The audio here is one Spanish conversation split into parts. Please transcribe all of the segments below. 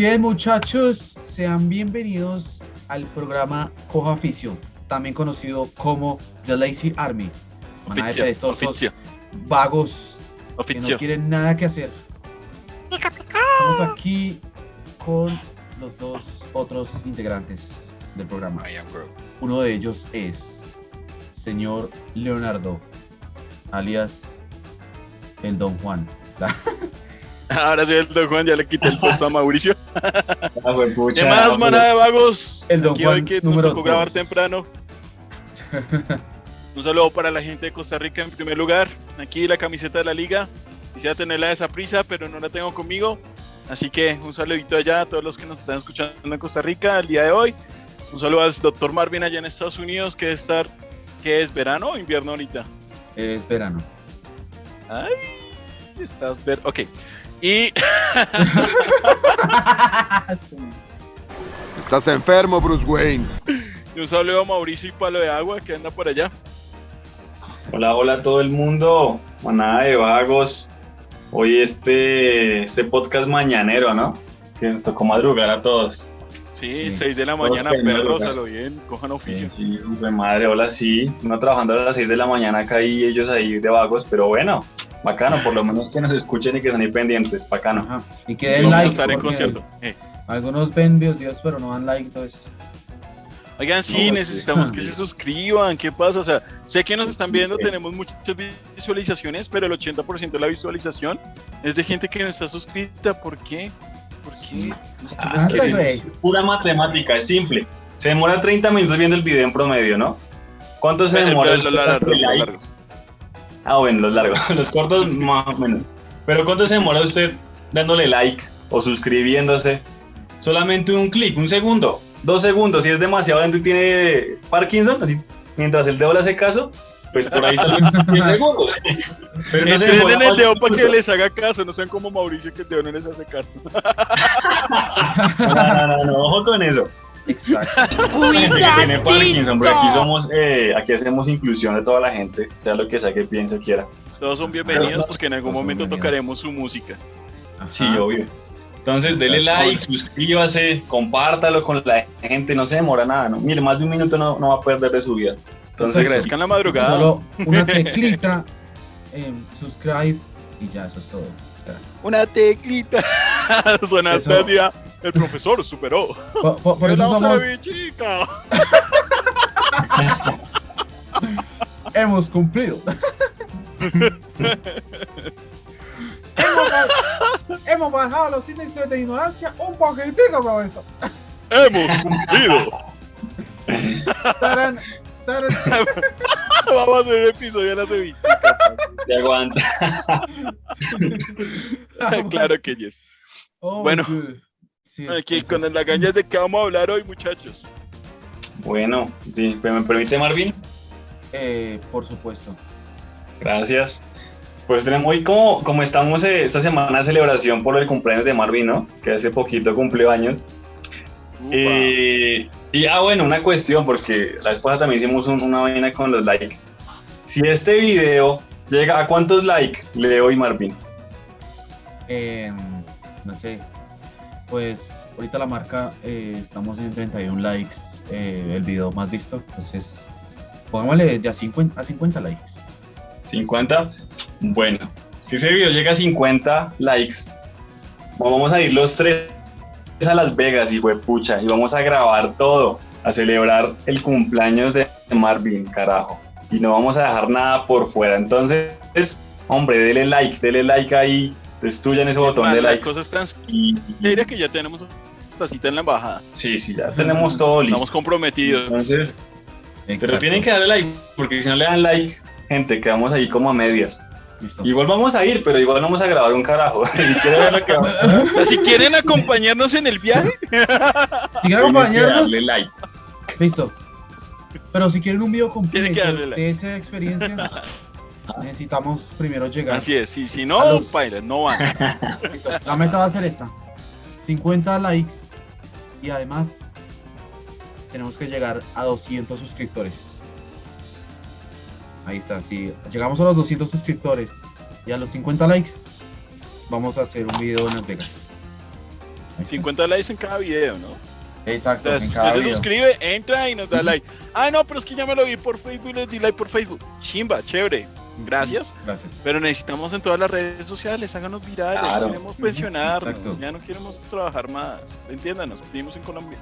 Bien, muchachos, sean bienvenidos al programa Coja Oficio, también conocido como The Lazy Army. Manada de Oficio, perezosos, oficio. vagos, que Oficio. no quieren nada que hacer. Estamos aquí con los dos otros integrantes del programa. I am Groot. Uno de ellos es señor Leonardo, alias el Don Juan. Ahora soy el Don Juan, ya le quité el puesto a Mauricio. Ah, pucha, ¿Qué más, hombre. manada de vagos? El Don Aquí Juan hoy que nos tocó grabar temprano. Un saludo para la gente de Costa Rica en primer lugar. Aquí la camiseta de la liga. Quisiera tenerla de esa prisa, pero no la tengo conmigo. Así que un saludito allá a todos los que nos están escuchando en Costa Rica el día de hoy. Un saludo al doctor Marvin allá en Estados Unidos, que debe estar, que es verano o invierno ahorita. Es verano. Ay, estás ver. Ok. Y Estás enfermo, Bruce Wayne. un saludo a Mauricio y Palo de Agua, que anda por allá. Hola, hola a todo el mundo. Manada de vagos. Hoy este, este podcast mañanero, ¿no? Que nos tocó madrugar a todos. Sí, Sí. 6 de la mañana, perros, a lo bien, cojan oficio. Sí, de madre, hola, sí. No trabajando a las 6 de la mañana acá y ellos ahí de vagos, pero bueno, bacano, por lo menos que nos escuchen y que estén ahí pendientes, bacano. Ajá. Y que den like. estar en porque concierto. Eh. Algunos ven videos, pero no dan like, entonces. Oigan, sí, No, necesitamos sí. que se suscriban. ¿Qué pasa? O sea, sé que nos están viendo, tenemos muchas visualizaciones, pero el 80% de la visualización es de gente que no está suscrita. ¿Por qué? ¿Por qué? Ah, es, sí, güey. es pura matemática, es simple. Se demora 30 minutos viendo el video en promedio, ¿no? ¿Cuánto se El- demora? los los largos. Ah, bueno, los largos, los cortos más o menos. Pero ¿cuánto se demora usted dándole like o suscribiéndose? Solamente un clic, un segundo, dos segundos. Si es demasiado lento y tiene Parkinson, así, mientras el dedo le hace caso, pues por ahí tal vez 10 segundos. Pero no se Entren demora en el dedo para que les haga caso, no sean como Mauricio que el dedo no les hace caso. No, no, no, no, ojo con eso. Exacto. Tiene aquí somos, eh, aquí hacemos inclusión de toda la gente, sea lo que sea que piense quiera. Todos son bienvenidos porque en algún momento tocaremos su música. Sí, obvio. Entonces, dele like, suscríbase, compártalo con la gente, no se demora nada, ¿no? Mire, más de un minuto no, no va a perder de su vida. Entonces, la madrugada. Solo una teclita en subscribe y ya, eso es todo. Una teclita. Sonaste Eso. así, ah, El profesor superó. Por, por- por eso somos, chica. hemos cumplido. hemos, ba- hemos bajado los índices de ignorancia un poquitico, profesor. Hemos cumplido. Vamos a hacer un episodio de la cevichica. te aguanta. claro que yes. Oh, Bueno, good. Sí, Aquí con la gaña de qué vamos a hablar hoy, muchachos. Bueno, sí, ¿me permite, Marvin? Eh, por supuesto. Gracias. Pues tenemos hoy como, como estamos eh, esta semana de celebración por el cumpleaños de Marvin, ¿no? Que hace poquito cumplió años. Eh, y ah, bueno, una cuestión, porque la pasada también hicimos un- una vaina con los likes. Si este video llega a cuántos likes, Leo y Marvin. Eh, no sé. Pues ahorita la marca eh, estamos en 31 likes. eh, el video más visto. Entonces, pongámosle ya 50, a 50 likes. 50. Bueno, si ese video llega a 50 likes, vamos a ir los tres a Las Vegas y fue pucha, y vamos a grabar todo, a celebrar el cumpleaños de Marvin, carajo. Y no vamos a dejar nada por fuera. Entonces, hombre, dele like, dele like ahí, destruyan ese botón de likes. cosas están... Y, diría que ya tenemos esta cita en la embajada. sí, sí, ya tenemos todo Estamos listo. comprometidos. Entonces, pero tienen que darle like, porque si no le dan like, gente, quedamos ahí como a medias. Listo. Igual vamos a ir, pero igual no vamos a grabar un carajo. si quieren ver si quieren acompañarnos en el viaje, Si quieren acompañarnos, darle like. listo. Pero si quieren un video Tienen que completo darle like. de esa experiencia, necesitamos primero llegar. así es. Y si no, los- paila, no van. La meta va a ser esta: 50 likes y además tenemos que llegar a 200 suscriptores. Ahí está, si llegamos a los 200 suscriptores y a los 50 likes, vamos a hacer un video en Las Vegas. Ahí está. 50 likes en cada video, ¿no? Exacto, Entonces, en usted cada se suscribe, entra y nos da like. Ah, no, pero es que ya me lo vi por Facebook y les di like por Facebook. Chimba, chévere. Gracias. Gracias. Pero necesitamos en todas las redes sociales, háganos virales. Claro. Queremos pensionarnos. Exacto. Ya no queremos trabajar más. Entiéndanos, vivimos en Colombia.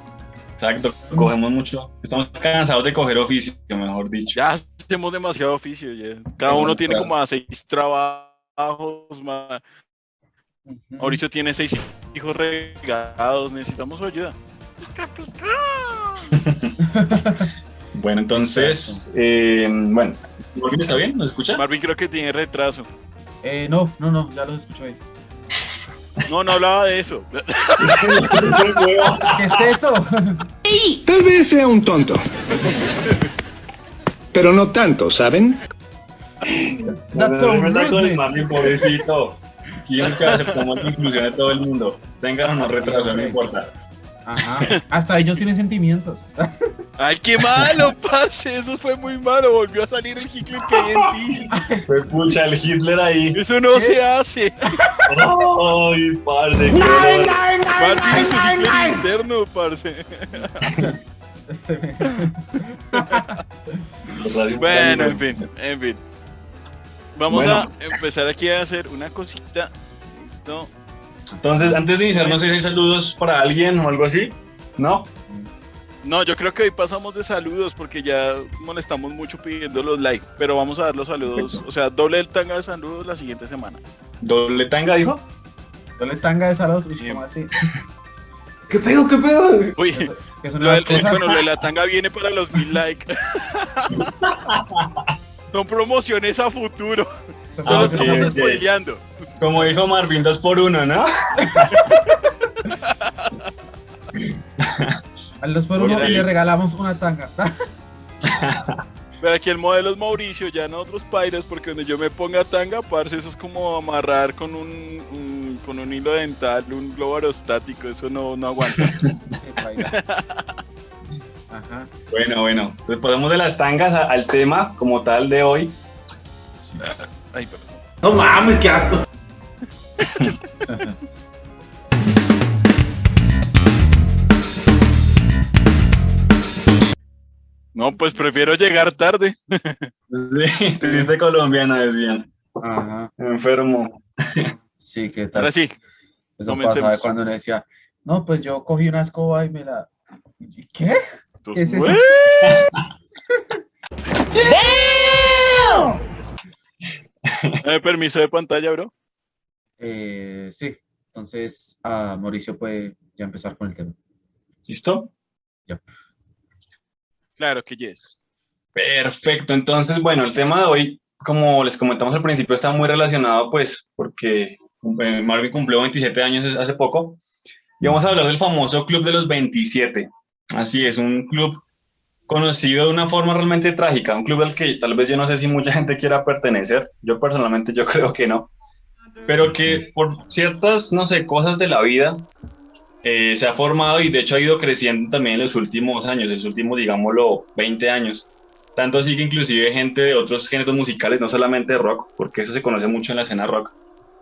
Exacto, cogemos mucho. Estamos cansados de coger oficio, mejor dicho. Ya hacemos demasiado oficio. ya. Cada uno tiene como a seis trabajos. Ujú. Mauricio tiene seis hijos regados. Necesitamos su ayuda. Bueno, entonces, eh, bueno, ¿Marvin está bien? ¿Nos escucha? Marvin creo que tiene retraso. Eh, no, no, no, ya lo escucho bien. No, no hablaba de eso. ¿Qué es eso? Tal vez sea un tonto. Pero no tanto, ¿saben? That's so está con el Marvin, pobrecito. Quiero que aceptamos la inclusión de todo el mundo. Tengan o no retraso, no importa. Ajá. Hasta ellos tienen sentimientos. Ay, qué malo, parce. Eso fue muy malo. Volvió a salir el Hitler que hay en ti. Fue pucha el Hitler ahí. Eso no se hace. Ay, parce, qué dolor. Marvin es un Hitler interno, parce. Bueno, en fin, en fin. Vamos Bueno. a empezar aquí a hacer una cosita. Listo. Entonces, antes de iniciar, no sé si hay saludos para alguien o algo así. ¿No? No, yo creo que hoy pasamos de saludos porque ya molestamos mucho pidiendo los likes. Pero vamos a dar los saludos. Perfecto. O sea, doble el tanga de saludos la siguiente semana. ¿Doble tanga dijo? Doble tanga de. Uy, Bien. ¿cómo así? ¿Qué pedo, qué pedo? Uy, lo del- bueno, lo de la tanga viene para los mil likes. Son promociones a futuro. Ah, Solo estamos spoileando. Como dijo Marvin, dos por uno, ¿no? Al dos por uno y le regalamos una tanga. Pero aquí el modelo es Mauricio, ya no otros pairos, porque donde yo me ponga tanga, parce, eso es como amarrar con un, un- con un hilo dental, un globo aerostático, eso no, no aguanta. Ajá. Bueno, bueno. Entonces pasamos de las tangas a- al tema como tal de hoy. Ay, perdón. No mames, qué asco. No, pues prefiero llegar tarde. Sí, triste colombiano, decían. Ajá. Enfermo. Sí, qué tal. Ahora sí, Eso comencemos. pasaba cuando uno decía, no, pues yo cogí una escoba y me la. ¿Y ¿Qué? ¿Qué es eso? Permiso de pantalla, bro. Eh, sí. Entonces, ah, Mauricio puede ya empezar con el tema. ¿Listo? Claro que yes. Perfecto. Entonces, bueno, el tema de hoy, como les comentamos al principio, está muy relacionado, pues, porque eh, Marvin cumplió 27 años hace poco. Y vamos a hablar del famoso Club de los 27. Así es, un club conocido de una forma realmente trágica, un club al que tal vez yo no sé si mucha gente quiera pertenecer. Yo personalmente yo creo que no. Pero que por ciertas, no sé, cosas de la vida eh, se ha formado y de hecho ha ido creciendo también en los últimos años, en los últimos, digámoslo, 20 años. Tanto así que inclusive gente de otros géneros musicales, no solamente rock, porque eso se conoce mucho en la escena rock,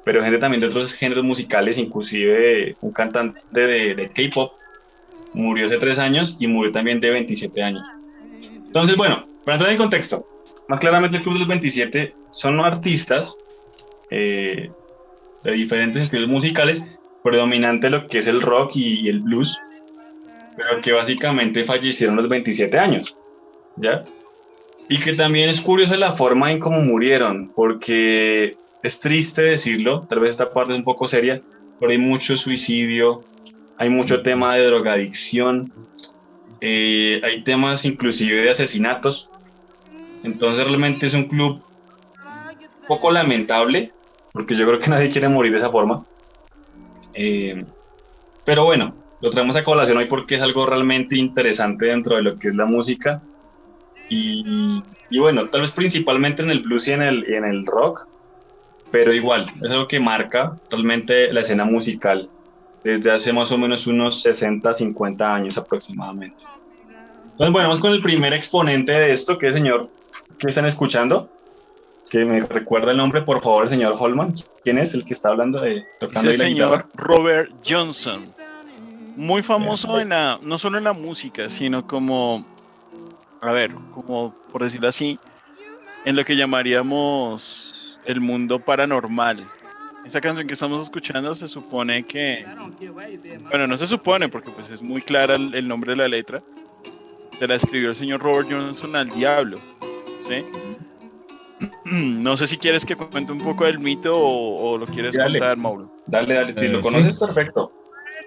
pero gente también de otros géneros musicales, inclusive un cantante de, de K-pop murió hace tres años y murió también de 27 años. Entonces, bueno, para entrar en contexto, más claramente el Club de los 27 son artistas eh, de diferentes estilos musicales, predominante lo que es el rock y el blues, pero que básicamente fallecieron a los 27 años, ¿ya? Y que también es curiosa la forma en cómo murieron, porque es triste decirlo, tal vez esta parte es un poco seria, pero hay mucho suicidio, hay mucho tema de drogadicción, eh, hay temas inclusive de asesinatos, entonces realmente es un club poco lamentable, porque yo creo que nadie quiere morir de esa forma. Eh, pero bueno, lo traemos a colación hoy porque es algo realmente interesante dentro de lo que es la música. Y, y bueno, tal vez principalmente en el blues y en el, y en el rock, pero igual, es algo que marca realmente la escena musical desde hace más o menos unos 60, 50 años aproximadamente. Entonces, bueno, vamos con el primer exponente de esto, que es el señor que están escuchando, que me recuerda el nombre, por favor, el señor Holman. ¿Quién es el que está hablando de Es tocando el guitarra? señor Robert Johnson. muy famoso en la, no solo en la música, sino como, a ver, como por decirlo así, en lo que llamaríamos el mundo paranormal. Esa canción que estamos escuchando se supone que, bueno, no se supone porque pues es muy clara el, el nombre de la letra. Se la escribió el señor Robert Johnson al diablo, ¿sí? No sé si quieres que cuente un poco del mito o, o lo quieres Dale. contar, Mauro. Dale, dale, si Eh, lo sí. conoces, perfecto.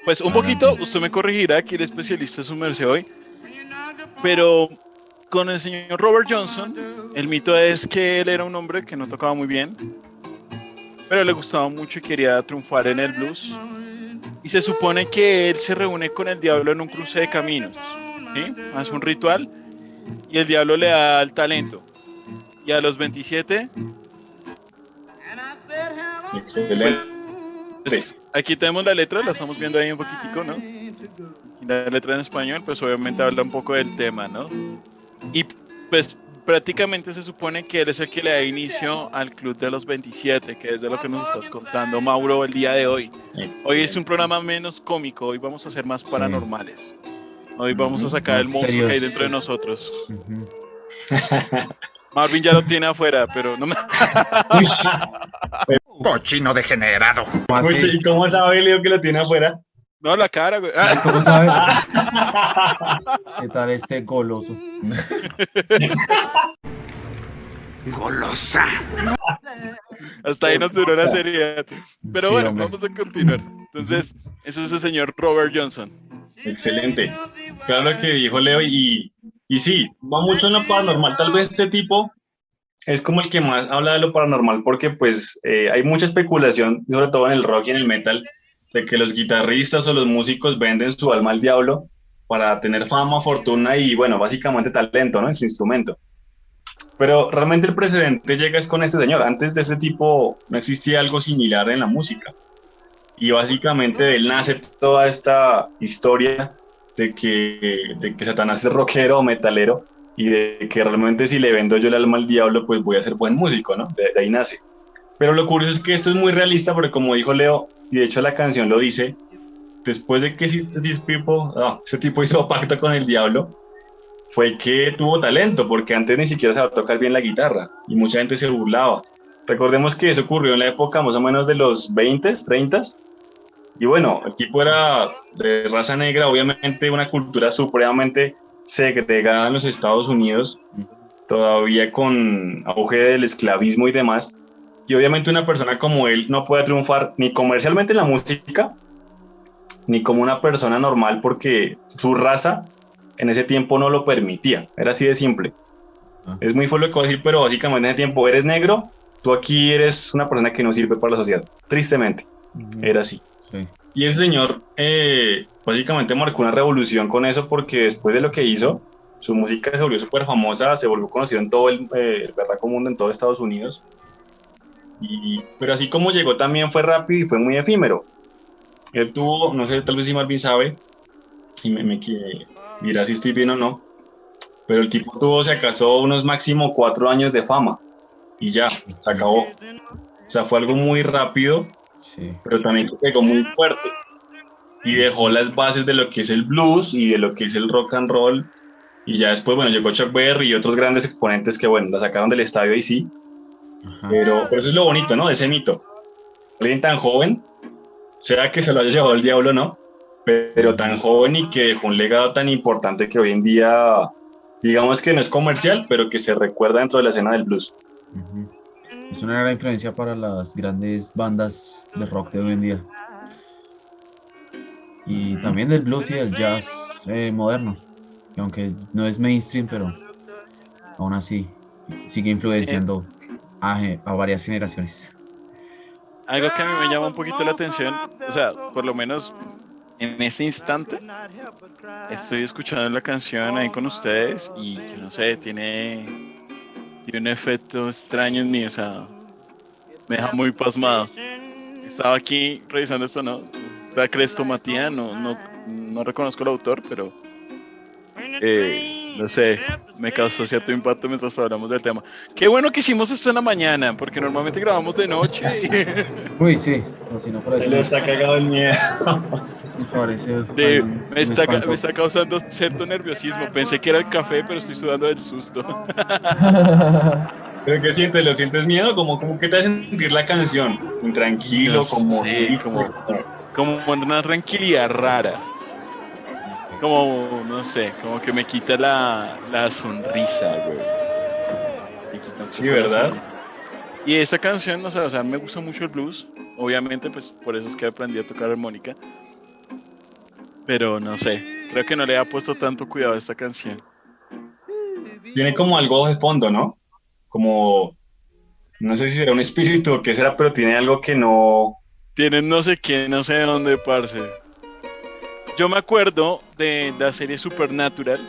Pues un poquito, usted me corregirá, aquí el especialista es su merced hoy. Pero con el señor Robert Johnson, el mito es que él era un hombre que no tocaba muy bien, pero le gustaba mucho y quería triunfar en el blues. Y se supone que él se reúne con el diablo en un cruce de caminos. ¿sí? Hace un ritual y el diablo le da el talento. Y a los 27 Excelente. Pues, aquí tenemos la letra, la estamos viendo ahí un poquitico, ¿no? Y la letra en español, pues obviamente habla un poco del tema, ¿no? Y pues prácticamente se supone que él es el que le da inicio al Club de los 27, que es de lo que nos estás contando, Mauro, el día de hoy. Hoy es un programa menos cómico, hoy vamos a ser más paranormales. Hoy vamos a sacar el monstruo que hay dentro de nosotros. Marvin ya lo tiene afuera, pero no me... Cochino degenerado. ¿Cómo Uy, así? ¿Y cómo sabe Leo que lo tiene afuera? No, la cara, güey. Ah, ¿Cómo sabe? ¿Qué tal este goloso? Golosa. Hasta ahí nos duró la seriedad. Pero Sí, bueno, hombre. vamos a continuar. Entonces, ese es el señor Robert Johnson. Excelente. Claro que dijo Leo y, y sí, va mucho en lo paranormal. Tal vez este tipo es como el que más habla de lo paranormal porque pues eh, hay mucha especulación, sobre todo en el rock y en el metal, de que los guitarristas o los músicos venden su alma al diablo para tener fama, fortuna y bueno, básicamente talento, ¿no? En su instrumento. Pero realmente el precedente llega es con este señor. Antes de ese tipo no existía algo similar en la música. Y básicamente de él nace toda esta historia de que, de que Satanás es rockero o metalero y de que realmente si le vendo yo el alma al diablo, pues voy a ser buen músico, ¿no? De, ahí nace. Pero lo curioso es que esto es muy realista porque como dijo Leo, y de hecho la canción lo dice, después de que tipo, ah, ese tipo hizo pacto con el diablo, fue que tuvo talento, porque antes ni siquiera sabía tocar bien la guitarra y mucha gente se burlaba. Recordemos que eso ocurrió en la época más o menos de los 20, 30. Y bueno, el tipo era de raza negra, obviamente una cultura supremamente segregada en los Estados Unidos, todavía con auge del esclavismo y demás. Y obviamente una persona como él no puede triunfar ni comercialmente en la música, ni como una persona normal porque su raza en ese tiempo no lo permitía. Era así de simple. Ah. Es muy fuerte lo que voy a decir, pero básicamente en ese tiempo eres negro, tú aquí eres una persona que no sirve para la sociedad. Tristemente, Ujú. era así. Y ese señor eh, básicamente marcó una revolución con eso porque después de lo que hizo, su música se volvió súper famosa, se volvió conocido en todo el, eh, el mundo, en todo Estados Unidos. Y, pero así como llegó también fue rápido y fue muy efímero. Él tuvo, no sé, tal vez si Marvin sabe, y me, me dirá si estoy bien o no, pero el tipo tuvo, se acaso, unos máximo cuatro años de fama y ya, se acabó. O sea, fue algo muy rápido Sí. pero también pegó muy fuerte y dejó las bases de lo que es el blues y de lo que es el rock and roll y ya después bueno llegó Chuck Berry y otros grandes exponentes que bueno la sacaron del estadio y sí Ajá. pero, pero eso es lo bonito no de ese mito alguien tan joven sea que se lo haya llevado el diablo no pero tan joven y que dejó un legado tan importante que hoy en día digamos que no es comercial pero que se recuerda dentro de la escena del blues. Es una gran influencia para las grandes bandas de rock de hoy en día. Y también del blues y del jazz eh, moderno. Que aunque no es mainstream, pero aún así sigue influenciando a, a varias generaciones. Algo que a mí me llama un poquito la atención, o sea, por lo menos en ese instante, estoy escuchando la canción ahí con ustedes y no sé, tiene un efecto extraño en mí, o sea, me deja muy pasmado. Estaba aquí revisando esto, ¿no? Está Crestomatía, no, no, no reconozco el autor, pero eh, no sé, me causó cierto impacto mientras hablamos del tema. Qué bueno que hicimos esto en la mañana, porque normalmente grabamos de noche. Uy, sí. O si no, por eso Le está cagado el miedo. me parece. De- un- me, está, me causando cierto nerviosismo. Pensé que era el café, pero estoy sudando del susto. ¿Pero qué sientes? ¿Lo sientes miedo? Como, como que te hace sentir la canción. Intranquilo, No como... sé, como- Como una tranquilidad rara. Como, no sé, como que me quita la, la sonrisa, güey. Me quita un Sí, poco ¿verdad? Y esa canción, no sé, o sea, me gusta mucho el blues. Obviamente, pues por eso es que aprendí a tocar armónica. Pero no sé, creo que no le ha puesto tanto cuidado a esta canción. Tiene como algo de fondo, ¿no? Como... No sé si será un espíritu o qué será, pero tiene algo que no... Tienen no sé qué, no sé de dónde, parce. Yo me acuerdo de la serie Supernatural,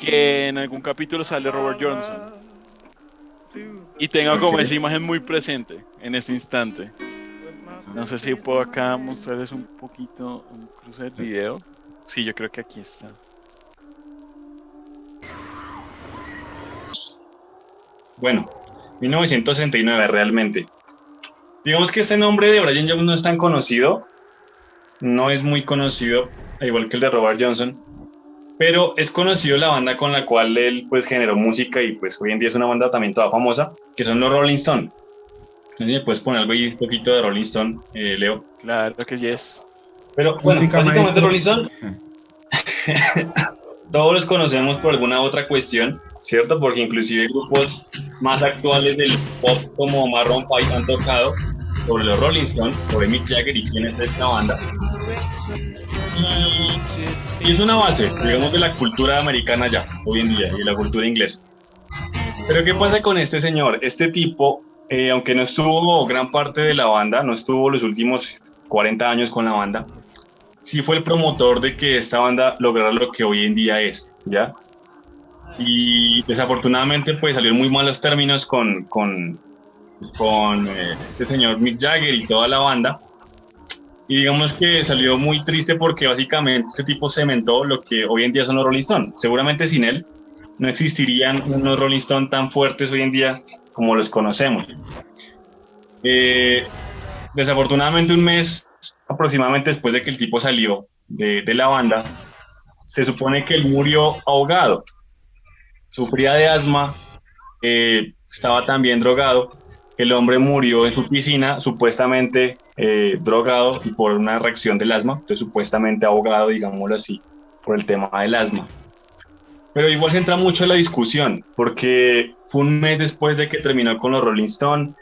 que en algún capítulo sale Robert Johnson. Y tengo como esa imagen muy presente en este instante. No sé si puedo acá mostrarles un poquito un cruce del video. Sí, yo creo que aquí está. Bueno, 1969 realmente. Digamos que este nombre de Brian Jones no es tan conocido, no es muy conocido, al igual que el de Robert Johnson, pero es conocido la banda con la cual él pues generó música y pues hoy en día es una banda también toda famosa, que son los Rolling Stone. Me puedes poner algo ahí, un poquito de Rolling Stone, eh, Leo. Claro que yes. Pero bueno, Música, básicamente maestro. Rolling Stone todos los conocemos por alguna otra cuestión, ¿cierto? Porque inclusive grupos más actuales del pop como Marron 5 han tocado sobre los Rolling Stones, sobre Mick Jagger y quién es esta banda. Y, es una base, digamos, de la cultura americana ya, hoy en día, y de la cultura inglesa. Pero ¿qué pasa con este señor? Este tipo, eh, aunque no estuvo gran parte de la banda, no estuvo los últimos 40 años con la banda, sí fue el promotor de que esta banda lograra lo que hoy en día es, ¿ya? Y desafortunadamente pues salió en muy malos términos con, con, con eh, este señor Mick Jagger y toda la banda. Y digamos que salió muy triste porque básicamente este tipo cementó lo que hoy en día son los Rolling Stones. Seguramente sin él no existirían unos Rolling Stones tan fuertes hoy en día como los conocemos. Eh, desafortunadamente un mes aproximadamente después de que el tipo salió de, de la banda, se supone que él murió ahogado. Sufría de asma, eh, estaba también drogado. El hombre murió en su piscina, supuestamente eh, drogado y por una reacción del asma, entonces supuestamente ahogado, digámoslo así, por el tema del asma. Pero igual se entra mucho en la discusión, porque fue un mes después de que terminó con los Rolling Stone.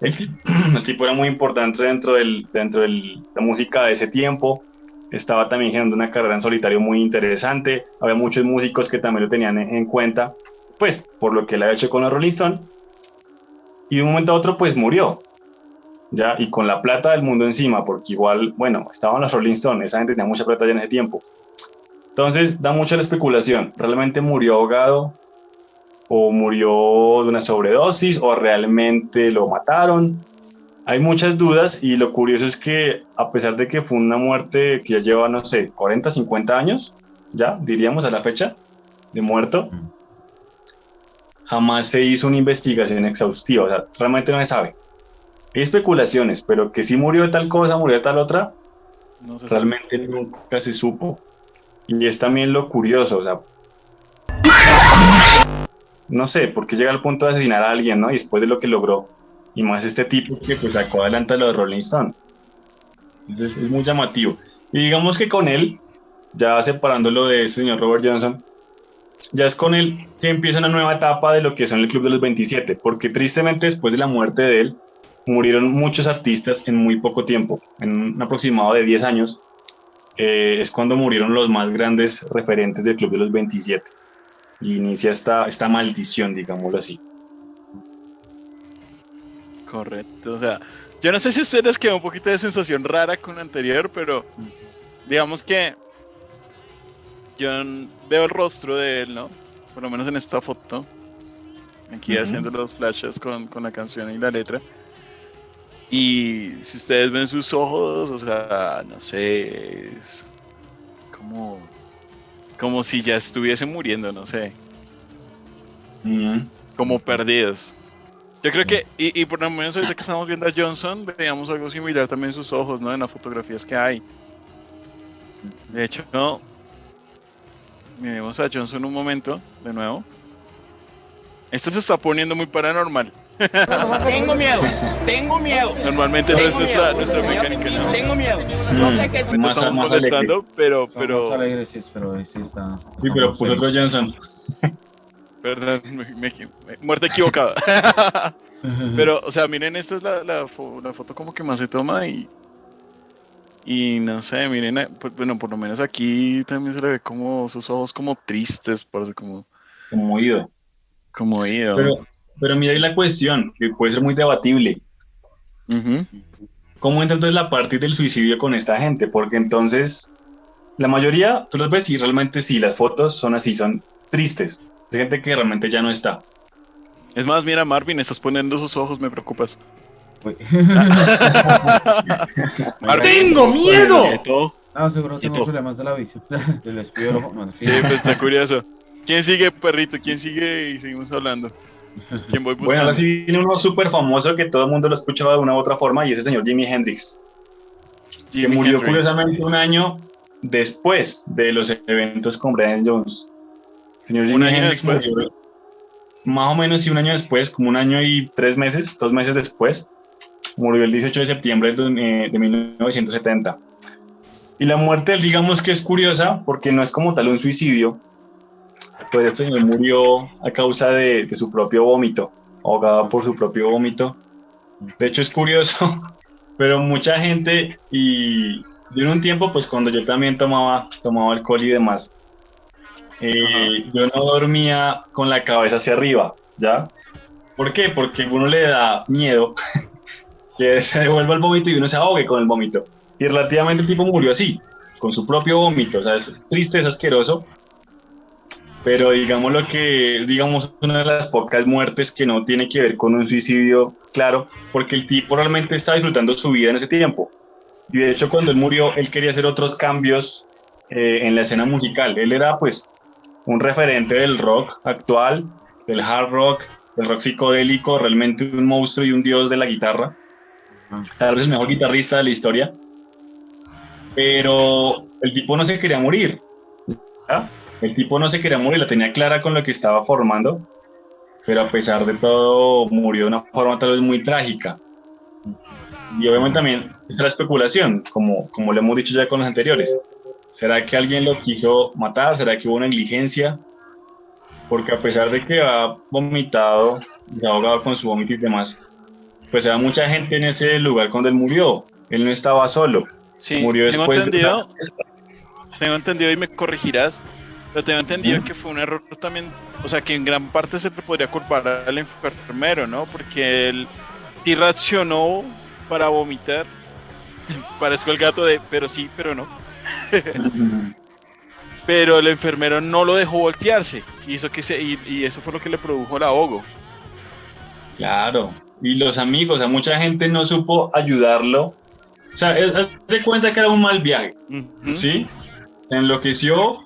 El, ti- el tipo era muy importante dentro de dentro del- la música de ese tiempo. Estaba también generando una carrera en solitario muy interesante. Había muchos músicos que también lo tenían en, en cuenta, pues por lo que él había hecho con los Rolling Stone. Y de un momento a otro, pues murió. Ya, y con la plata del mundo encima, porque igual, bueno, estaban los Rolling Stone, esa gente tenía mucha plata ya en ese tiempo. Entonces, da mucho la especulación. ¿Realmente murió ahogado? ¿O murió de una sobredosis? ¿O realmente lo mataron? Hay muchas dudas y lo curioso es que a pesar de que fue una muerte que ya lleva, no sé, 40, 50 años, ya diríamos a la fecha de muerto, jamás se hizo una investigación exhaustiva. O sea, realmente no se sabe. Hay especulaciones, pero que si murió de tal cosa, murió de tal otra, No sé. realmente nunca se supo. Y es también lo curioso, o sea, no sé, por qué llega al punto de asesinar a alguien, ¿no? Y después de lo que logró, y más este tipo que pues sacó adelante lo de Rolling Stone. Entonces es muy llamativo. Y digamos que con él, ya separándolo de este señor Robert Johnson, ya es con él que empieza una nueva etapa de lo que son el Club de los 27, porque tristemente después de la muerte de él, murieron muchos artistas en muy poco tiempo, en un aproximado de 10 años, eh, es cuando murieron los más grandes referentes del Club de los 27. Y inicia esta, esta maldición, digámoslo así. Correcto, o sea, yo no sé si ustedes quedó un poquito de sensación rara con lo anterior, pero digamos que yo veo el rostro de él, ¿no? Por lo menos en esta foto, aquí Ujú. haciendo los flashes con, con la canción y la letra. Y si ustedes ven sus ojos, o sea, no sé, es como como si ya estuviesen muriendo, no sé, Mm. como perdidos. Yo creo que, y, y por lo menos ahorita que estamos viendo a Johnson, veíamos algo similar también en sus ojos, ¿no? En las fotografías que hay. De hecho, no. Miremos a Johnson un momento, de nuevo. Esto se está poniendo muy paranormal. Tengo miedo, tengo miedo. Normalmente no es Tengo nuestra, miedo. nuestra mecánica, ¿no? Tengo miedo. Yo Mm. sé que Normalmente Más- estamos más molestando, pero, pero, alegres, pero ese está. Sí, pero puso otro Johnson. perdón, me, me muerte equivocada. Pero, o sea, miren, esta es la, la, fo- la foto como que más se toma y. Y no sé, miren, eh, pues, bueno, por lo menos aquí también se le ve como sus ojos como tristes, parece como, Como oído. como ido. Pero, pero mira ahí la cuestión, que puede ser muy debatible. ¿Cómo entra entonces la parte del suicidio con esta gente? Porque entonces, la mayoría, tú los ves y realmente sí, las fotos son así, son tristes. Es gente que realmente ya no está. Es más, mira, Marvin, estás poniendo sus ojos, me preocupas. ¡Tengo miedo! No, seguro tengo problemas de la visión. Del ojo. No, sí. Sí, pues está curioso. ¿Quién sigue, perrito? ¿Quién sigue? Y seguimos hablando. ¿Quién voy buscando? Bueno, ahora sí viene uno súper famoso que todo el mundo lo ha escuchado de una u otra forma y es el señor Jimi Hendrix, que Jimi murió Hendrix. curiosamente un año después de los eventos con Brian Jones. El señor ¿Un Jimi año Hendrix después? murió más o menos sí, un año después, como un año y tres meses, dos meses después. Murió el 18 de septiembre eh, de 1970. Y la muerte, digamos que es curiosa porque no es como tal un suicidio. Pues este señor murió a causa de, de su propio vómito, ahogado por su propio vómito. De hecho es curioso, pero mucha gente y de un tiempo, pues cuando yo también tomaba, tomaba alcohol y demás, eh, yo no dormía con la cabeza hacia arriba, ¿ya? ¿Por qué? Porque a uno le da miedo que se devuelva el vómito y uno se ahogue con el vómito. Y relativamente el tipo murió así, con su propio vómito. O sea, es triste, es asqueroso. Pero digamos lo que, digamos, una de las pocas muertes que no tiene que ver con un suicidio, claro, porque el tipo realmente está disfrutando su vida en ese tiempo. Y de hecho, cuando él murió, él quería hacer otros cambios eh, en la escena musical. Él era, pues, un referente del rock actual, del hard rock, del rock psicodélico, realmente un monstruo y un dios de la guitarra. Tal vez el mejor guitarrista de la historia. Pero el tipo no se quería morir. El tipo no se quería morir, la tenía clara con lo que estaba formando. Pero a pesar de todo, murió de una forma tal vez muy trágica. Y obviamente también está la especulación, como, como le hemos dicho ya con los anteriores. ¿Será que alguien lo quiso matar? ¿Será que hubo negligencia? Porque a pesar de que ha vomitado, se ha ahogado con su vómito y demás, pues había mucha gente en ese lugar cuando él murió. Él no estaba solo. Sí, murió tengo después de entendido, una- tengo entendido y me corregirás, pero tengo entendido que fue un error también, o sea, que en gran parte se le podría culpar al enfermero, ¿no? Porque él sí reaccionó para vomitar. Parezco el gato de, pero sí, pero no. Pero el enfermero no lo dejó voltearse. Y eso, que se, y, y eso fue lo que le produjo el ahogo. Claro. Y los amigos, a mucha gente no supo ayudarlo. O sea, de cuenta que era un mal viaje. ¿sí? Se enloqueció,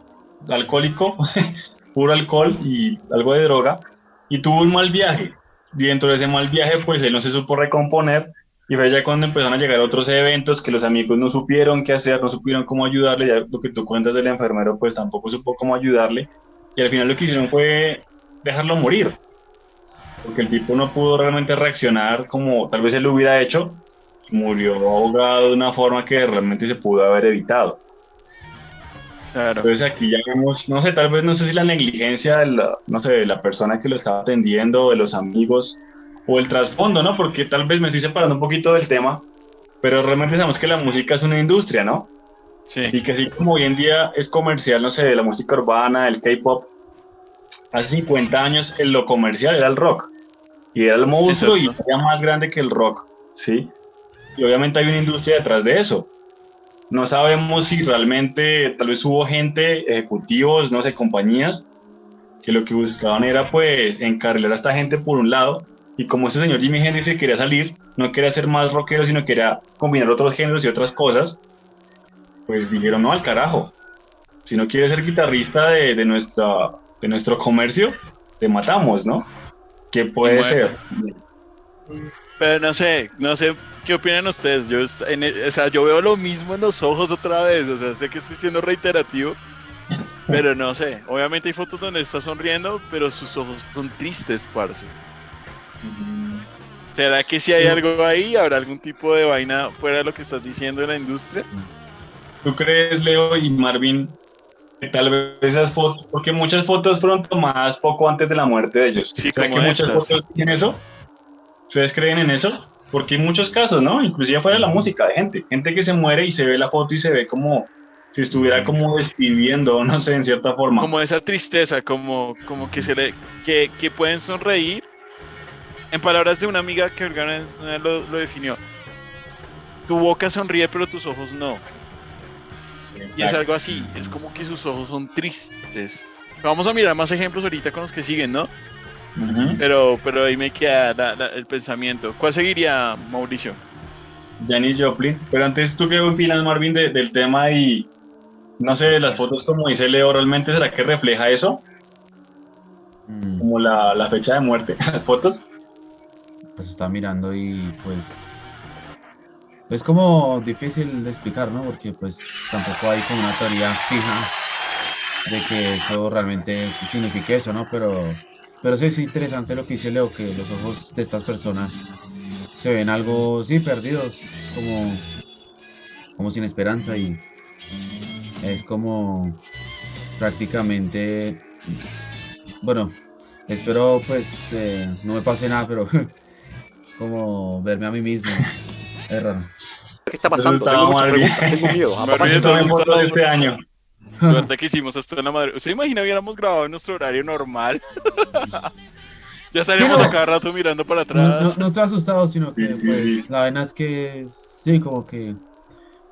alcohólico, puro alcohol y algo de droga, y tuvo un mal viaje. Y dentro de ese mal viaje, pues él no se supo recomponer, y fue ya cuando empezaron a llegar otros eventos que los amigos no supieron qué hacer, no supieron cómo ayudarle, ya lo que tú cuentas del enfermero, pues tampoco supo cómo ayudarle, y al final lo que hicieron fue dejarlo morir, porque el tipo no pudo realmente reaccionar como tal vez él lo hubiera hecho, murió ahogado de una forma que realmente se pudo haber evitado. Claro. Entonces aquí ya vemos, no sé, tal vez no sé si la negligencia de la, no sé, de la persona que lo estaba atendiendo, de los amigos, o el trasfondo, ¿no? Porque tal vez me estoy separando un poquito del tema, pero realmente sabemos que la música es una industria, ¿no? Sí. Y que así como hoy en día es comercial, no sé, de la música urbana, el K-pop, hace 50 años en lo comercial era el rock. Y era el monstruo y Exacto. era más grande que el rock, ¿sí? Y obviamente hay una industria detrás de eso. No sabemos si realmente tal vez hubo gente, ejecutivos, no sé, compañías, que lo que buscaban era pues encarrilar a esta gente por un lado. Y como ese señor Jimi Hendrix se quería salir, no quería ser más rockero, sino quería combinar otros géneros y otras cosas, pues dijeron no al carajo. Si no quieres ser guitarrista de, de nuestra, de nuestro comercio, te matamos, ¿no? ¿Qué puede ser? Pero no sé, no sé qué opinan ustedes. Yo, en e- o sea, yo veo lo mismo en los ojos otra vez. O sea, sé que estoy siendo reiterativo. Pero no sé. Obviamente hay fotos donde está sonriendo, pero sus ojos son tristes, parce. ¿Será que si hay algo ahí? ¿Habrá algún tipo de vaina fuera de lo que estás diciendo de la industria? ¿Tú crees, Leo y Marvin, que tal vez esas fotos, porque muchas fotos fueron tomadas poco antes de la muerte de ellos? Sí, ¿Será que muchas estas. fotos tienen eso? ¿Ustedes creen en eso? Porque hay muchos casos, ¿no? Inclusive fuera de la música, de gente. Gente que se muere y se ve la foto y se ve como si estuviera como despidiendo, no sé, en cierta forma. Como esa tristeza, como, como que se le, que, que pueden sonreír. En palabras de una amiga que lo, lo definió. Tu boca sonríe, pero tus ojos no. Y es algo así, es como que sus ojos son tristes. Vamos a mirar más ejemplos ahorita con los que siguen, ¿no? Pero, pero ahí me queda la- la- el pensamiento. ¿Cuál seguiría, Mauricio? Janis Joplin. Pero antes, ¿tú qué opinas, Marvin, de- del tema y, no sé, de las fotos como dice Leo, realmente será que refleja eso? Mm, Como la, la fecha de muerte, las fotos. Pues está mirando y pues es como difícil de explicar, ¿no? Porque pues tampoco hay como una teoría fija de que eso realmente signifique eso, ¿no? Pero, pero sí es interesante lo que dice Leo, que los ojos de estas personas se ven algo, sí, perdidos, como, como sin esperanza y es como prácticamente, bueno, espero pues eh, no me pase nada, pero como verme a mí mismo es raro. ¿Qué está pasando? Tengo muchas preguntas, tengo miedo. Me olvidé de este año. Suerte que hicimos esto en la madre. ¿Usted imagina hubiéramos grabado en nuestro horario normal? ya estaríamos a cada rato mirando para No, no, atrás. no estoy asustado, sino que Sí, sí, pues sí. la vaina es que sí, como que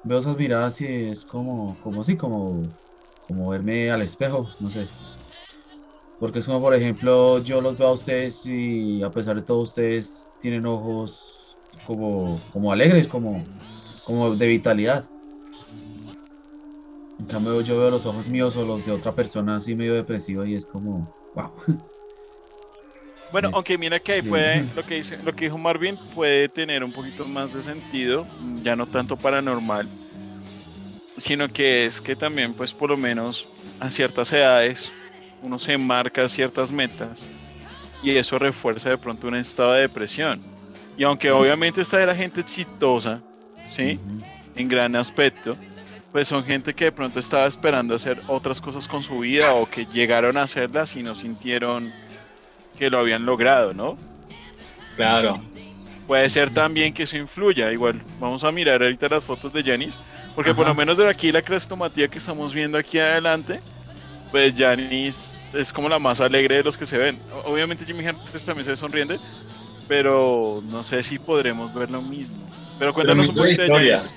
veo esas miradas y es como, como sí, como, como verme al espejo, no sé. Porque es como, por ejemplo, yo los veo a ustedes y a pesar de todo ustedes tienen ojos como, como alegres, como, como de vitalidad. En cambio, yo veo los ojos míos o los de otra persona así medio depresivo y es como, wow. Bueno, aunque mira que ahí puede, lo que, dice, lo que dijo Marvin puede tener un poquito más de sentido, ya no tanto paranormal, sino que es que también, pues por lo menos a ciertas edades, uno se marca ciertas metas y eso refuerza de pronto un estado de depresión. Y aunque obviamente esta era gente exitosa, ¿sí? En gran aspecto, pues son gente que de pronto estaba esperando hacer otras cosas con su vida o que llegaron a hacerlas y no sintieron que lo habían logrado, ¿no? Claro. Puede ser también que eso influya. Igual, vamos a mirar ahorita las fotos de Janis, porque por lo menos de aquí la crestomatía que estamos viendo aquí adelante, pues Janis es como la más alegre de los que se ven. Obviamente Jimmy Hendrix también se ve sonriente, pero no sé si podremos ver lo mismo. Pero cuéntanos un misma poquito de historia. Janis.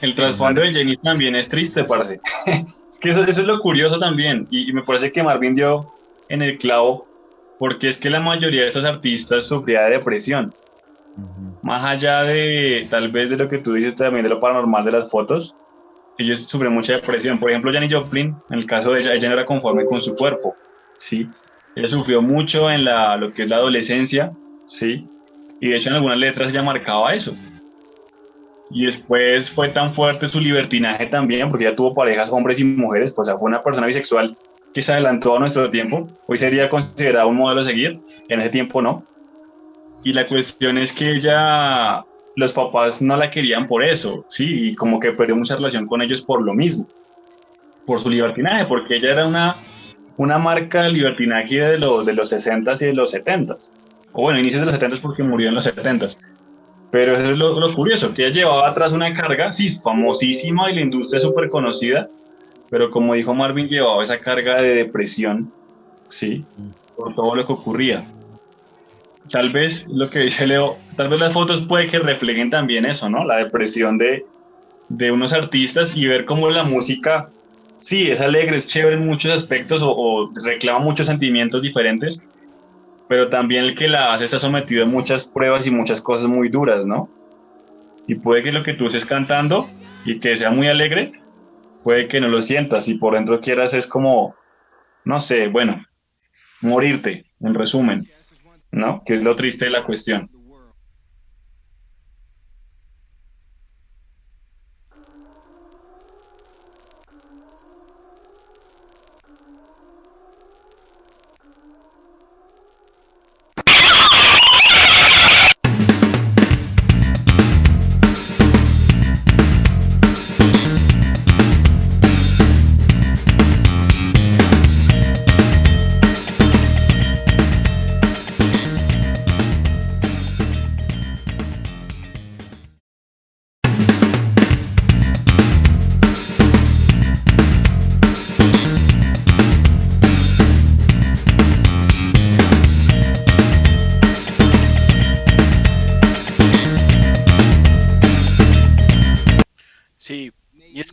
El trasfondo de Jenny también es triste, parce. es que eso, eso es lo curioso también. Y, y me parece que Marvin dio en el clavo, porque es que la mayoría de estos artistas sufría de depresión. Más allá de tal vez de lo que tú dices también de lo paranormal de las fotos, ellos sufren mucha depresión. Por ejemplo, Janis Joplin, en el caso de ella, ella no era conforme con su cuerpo, ¿sí? Ella sufrió mucho en la, lo que es la adolescencia, ¿sí? Y de hecho en algunas letras ella marcaba eso. Y después fue tan fuerte su libertinaje también, porque ella tuvo parejas hombres y mujeres, o sea, fue una persona bisexual que se adelantó a nuestro tiempo. Hoy sería considerado un modelo a seguir, en ese tiempo no. Y la cuestión es que ella, los papás no la querían por eso, ¿sí? Y como que perdió mucha relación con ellos por lo mismo, por su libertinaje, porque ella era una, una marca de libertinaje de, lo- de los 60s y de los 70s. O bueno, inicios de los 70s porque murió en los 70s. Pero eso es lo, lo curioso, que ella llevaba atrás una carga, sí, famosísima y la industria súper conocida, pero como dijo Marvin, llevaba esa carga de depresión, sí, por todo lo que ocurría. Tal vez lo que dice Leo, tal vez las fotos puede que reflejen también eso, ¿no? La depresión de, de unos artistas y ver cómo la música, sí, es alegre, es chévere en muchos aspectos o, o reclama muchos sentimientos diferentes, pero también el que la hace está sometido a muchas pruebas y muchas cosas muy duras, ¿no? Y puede que lo que tú estés cantando y que sea muy alegre, puede que no lo sientas y por dentro quieras es como, no sé, bueno, morirte, en resumen, ¿no? Que es lo triste de la cuestión.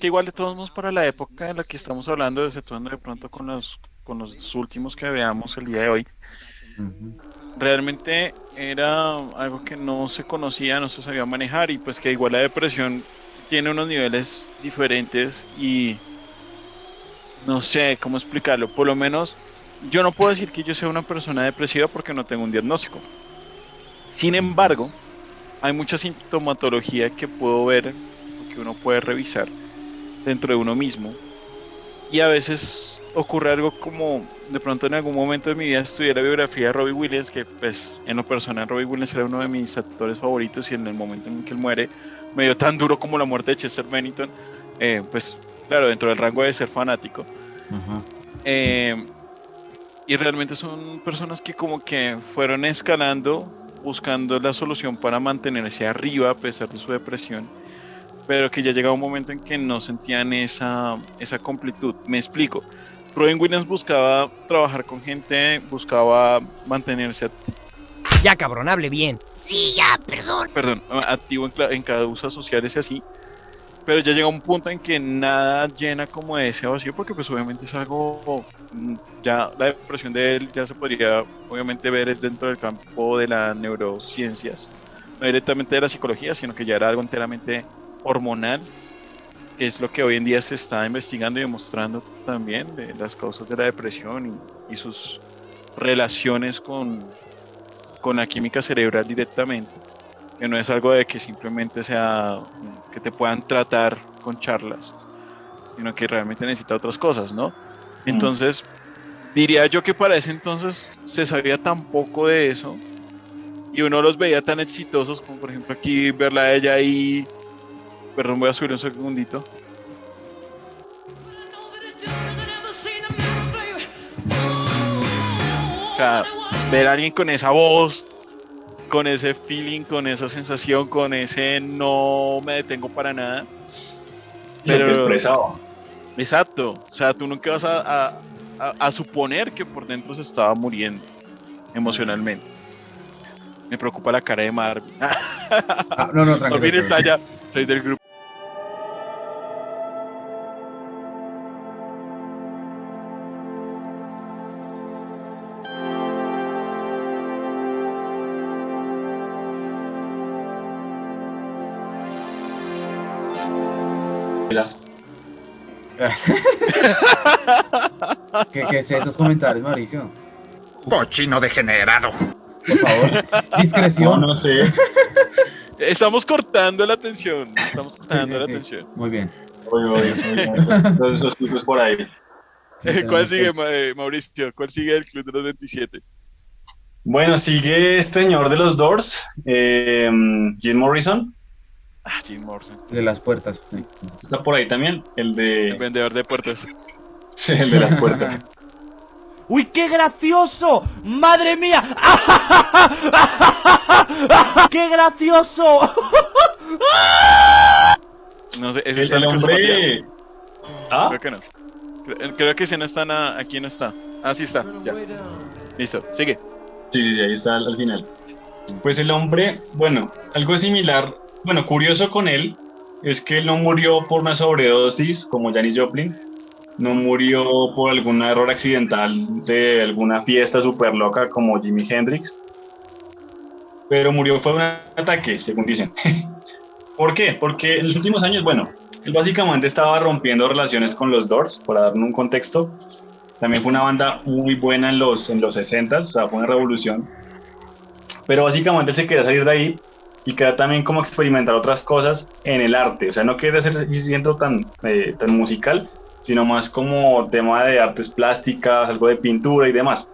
Que igual de todos modos para la época en la que estamos hablando, exceptuando de pronto con los, con los últimos que veamos el día de hoy, realmente era algo que no se conocía, no se sabía manejar y pues que igual la depresión tiene unos niveles diferentes y no sé cómo explicarlo, por lo menos yo no puedo decir que yo sea una persona depresiva porque no tengo un diagnóstico. Sin embargo, hay mucha sintomatología que puedo ver, que uno puede revisar dentro de uno mismo y a veces ocurre algo como de pronto en algún momento de mi vida estudié la biografía de Robbie Williams, que pues en lo personal Robbie Williams era uno de mis actores favoritos y en el momento en que él muere me dio tan duro como la muerte de Chester Bennington, eh, pues claro, dentro del rango de ser fanático. Ajá. Eh, y realmente son personas que como que fueron escalando, buscando la solución para mantenerse arriba a pesar de su depresión, pero que ya llegaba un momento en que no sentían esa, esa completud. Me explico. Robin Williams buscaba trabajar con gente, buscaba mantenerse Ya cabrón, hable bien. perdón, activo en, cla- en causas sociales y así, pero ya llega un punto en que nada llena como ese vacío, porque pues obviamente es algo, mm, ya la depresión de él ya se podría obviamente ver es dentro del campo de las neurociencias, no directamente de la psicología, sino que ya era algo enteramente hormonal, que es lo que hoy en día se está investigando y demostrando también de las causas de la depresión y, y sus relaciones con, con la química cerebral directamente que no es algo de que simplemente sea que te puedan tratar con charlas, sino que realmente necesita otras cosas, ¿no? Entonces, diría yo que para ese entonces se sabía tan poco de eso y uno los veía tan exitosos como por ejemplo aquí verla a ella ahí, perdón, voy a subir un segundito. O sea, ver a alguien con esa voz, con ese feeling, con esa sensación, con ese no me detengo para nada. Lo que Pero- expresaba. Exacto. O sea, tú nunca vas a, a- a- a suponer que por dentro se estaba muriendo emocionalmente. Me preocupa la cara de Marvin. Ah, no, no, tranquilo. Marvin está allá. Soy del grupo. ¿Qué, qué es esos comentarios, Mauricio? Cochino degenerado. Por favor, No, discreción. no sé. Estamos cortando la atención. Estamos cortando sí, la sí. atención. Muy bien. Todos esos cruces por ahí. Sí, ¿Cuál sigue, eh, Mauricio? ¿Cuál sigue del Club de los 27? Bueno, sigue este señor de los Doors, eh, Jim Morrison. Ah, Jim Morrison. De las puertas. sí. Está por ahí también, el El de, vendedor de puertas. sí, el de las puertas. ¡Uy, qué gracioso! ¡Madre mía! ¡Qué gracioso! No sé, ese El, en el el hombre. ¿Ah? Creo que no. Creo, que si no está na- aquí no está. Ah, sí está. Ya. Listo, sigue. Sí, sí, sí, ahí está al final. Pues el hombre, bueno, algo similar, bueno, curioso con él es que él no murió por una sobredosis como Janis Joplin, no murió por algún error accidental de alguna fiesta súper loca como Jimi Hendrix, pero murió fue un ataque, según dicen. ¿Por qué? Porque en los últimos años, bueno, Él básicamente estaba rompiendo relaciones con los Doors, para darle un contexto. También fue una banda muy buena en los, en los 60, o sea, fue una revolución. Pero básicamente se quería salir de ahí y quería también como experimentar otras cosas en el arte. O sea, no quería ser siendo tan, eh, tan musical, sino más como tema de artes plásticas, algo de pintura y demás.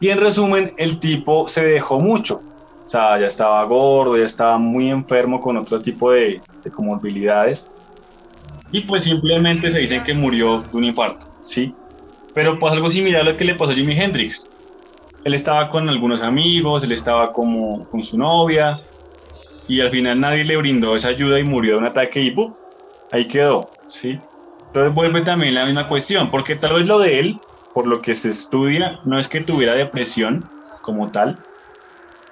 Y en resumen, el tipo se dejó mucho. O sea, ya estaba gordo, ya estaba muy enfermo con otro tipo de, de comorbilidades. Y pues simplemente se dicen que murió de un infarto, ¿sí? Pero pues algo similar a lo que le pasó a Jimi Hendrix. Él estaba con algunos amigos, él estaba como con su novia y al final nadie le brindó esa ayuda y murió de un ataque y ¡pum! ahí quedó, ¿sí? Entonces vuelve también la misma cuestión, porque tal vez lo de él, por lo que se estudia, no es que tuviera depresión como tal,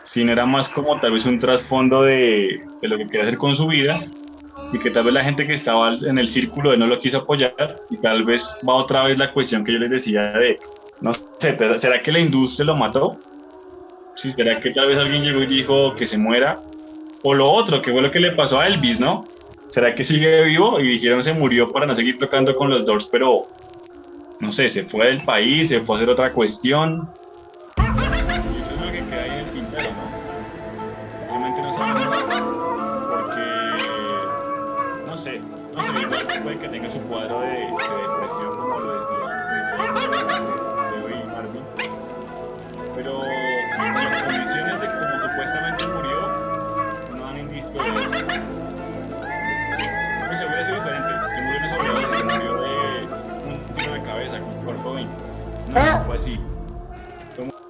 sino era más como tal vez un trasfondo de, lo que quería hacer con su vida y que tal vez la gente que estaba en el círculo de no lo quiso apoyar y tal vez va otra vez la cuestión que yo les decía de, no sé, ¿será que la industria lo mató? Sí, ¿Será que tal vez alguien llegó y dijo que se muera? O lo otro, que fue lo que le pasó a Elvis, ¿no? ¿Será que sigue vivo? Y dijeron se murió para no seguir tocando con los Doors, pero no sé, se fue del país, se fue a hacer otra cuestión. Eso es lo que queda ahí en el tintero, ¿no? Realmente no sabemos porque, no sé, no sé, puede que tenga su cuadro de,